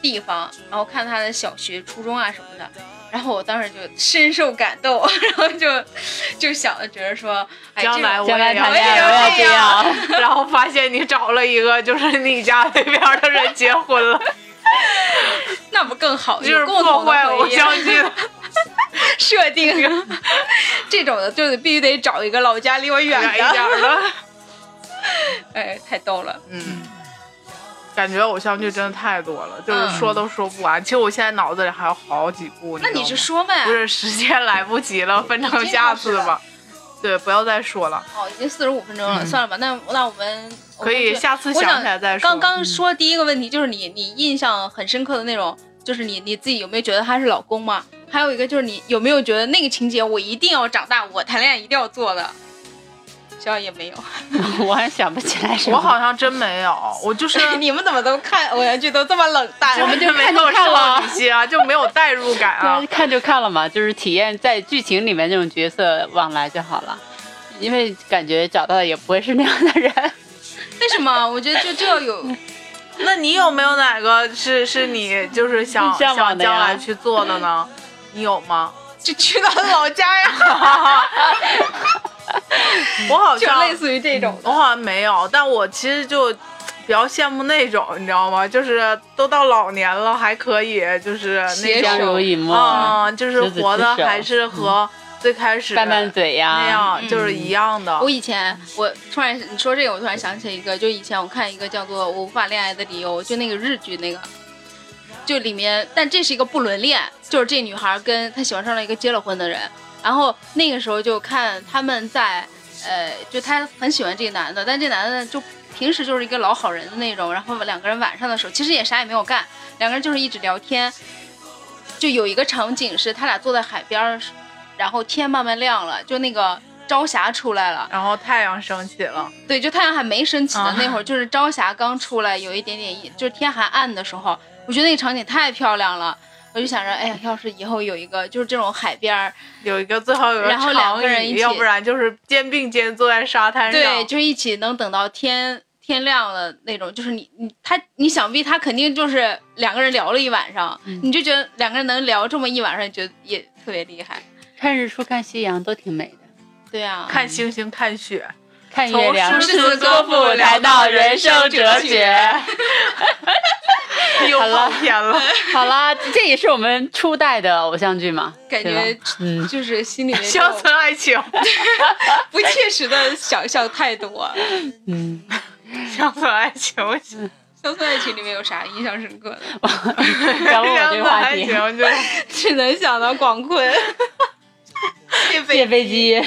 地方，然后看他的小学、初中啊什么的。然后我当时就深受感动，然后就就想着觉得说，哎，将来我也要这样，然后发现你找了一个就是你家那边的人结婚了，那不更好？就是破坏同的回忆偶像剧的设定，这种的就得必须得找一个老家离我远远一点的。的。哎，太逗了。嗯，感觉偶像剧真的太多了，就是嗯说都说不完。其实我现在脑子里还有好几部，那你知道吗是说呗？不是时间来不及了，分成下次吧。对，不要再说了，哦，已经四十五分钟了，嗯算了吧。那那我们可以下次想起来再说。刚刚说第一个问题就是你你印象很深刻的那种，就是你你自己有没有觉得他是老公嘛？还有一个就是你有没有觉得那个情节我一定要长大，我谈恋爱一定要做的？小小也没有。我还想不起来什么。我好像真没有，我就是 你们怎么都看偶像剧都这么冷淡？我们就没看就有少看了女心啊，就没有代入感啊。看就看了嘛，就是体验在剧情里面那种角色往来就好了，因为感觉找到的也不会是那样的人。为什么？我觉得就就要有那你有没有哪个是是你就是想向往的呀想将来去做的呢？你有吗？就去到老家呀，我好像就类似于这种的。我好像没有，但我其实就比较羡慕那种，你知道吗？就是都到老年了还可以，就是那携相种，濡以沫，嗯，就是活的还是和最开始拌拌嘴呀，那样嗯就是一样的。我以前我突然你说这个，我突然想起一个，就以前我看一个叫做《我无法恋爱的理由》，就那个日剧那个，就里面，但这是一个不伦恋，就是这女孩跟她喜欢上了一个结了婚的人，然后那个时候就看他们在，呃，就他很喜欢这个男的，但这男的就平时就是一个老好人的那种，然后两个人晚上的时候其实也啥也没有干，两个人就是一直聊天，就有一个场景是他俩坐在海边，然后天慢慢亮了，就那个朝霞出来了。然后太阳升起了，对，就太阳还没升起的啊那会儿，就是朝霞刚出来，有一点点阴，就是天还暗的时候，我觉得那个场景太漂亮了。我就想着，哎呀，要是以后有一个就是这种海边儿，有一个最好有个然后两长椅，个人一起要不然就是肩并肩坐在沙滩上。对，就是一起能等到天天亮了那种，就是你你他你想必他肯定就是两个人聊了一晚上，嗯你就觉得两个人能聊这么一晚上，觉得也特别厉害。看日出看夕阳都挺美的，对啊，看星星看雪，看月亮从诗词歌赋谈到到人人生生哲哲学 好了跑偏了。好啦，这也是我们初代的偶像剧嘛，感觉嗯，就是心里面乡村爱情，不切实的想象太多。嗯，乡村爱情，乡村爱情里面有啥印象深刻的？乡村个话题，爱情就只能想到广坤。谢借飞机，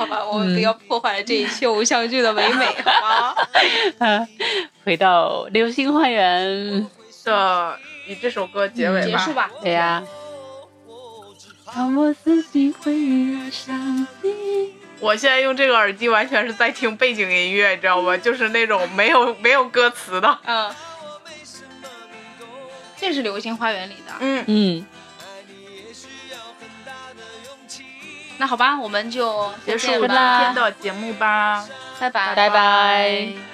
好吧，我们不要破坏了这一切偶像剧的唯美，好吗？嗯，回到《流星花园》，的以这首歌结尾吧。结束吧。对呀。当我自己会遇上你。我现在用这个耳机完全是在听背景音乐，你知道吗？就是那种没有没有歌词的。嗯，这是《流星花园》里的。嗯，嗯，那好吧，我们就结束今天的节目吧。拜拜，拜拜。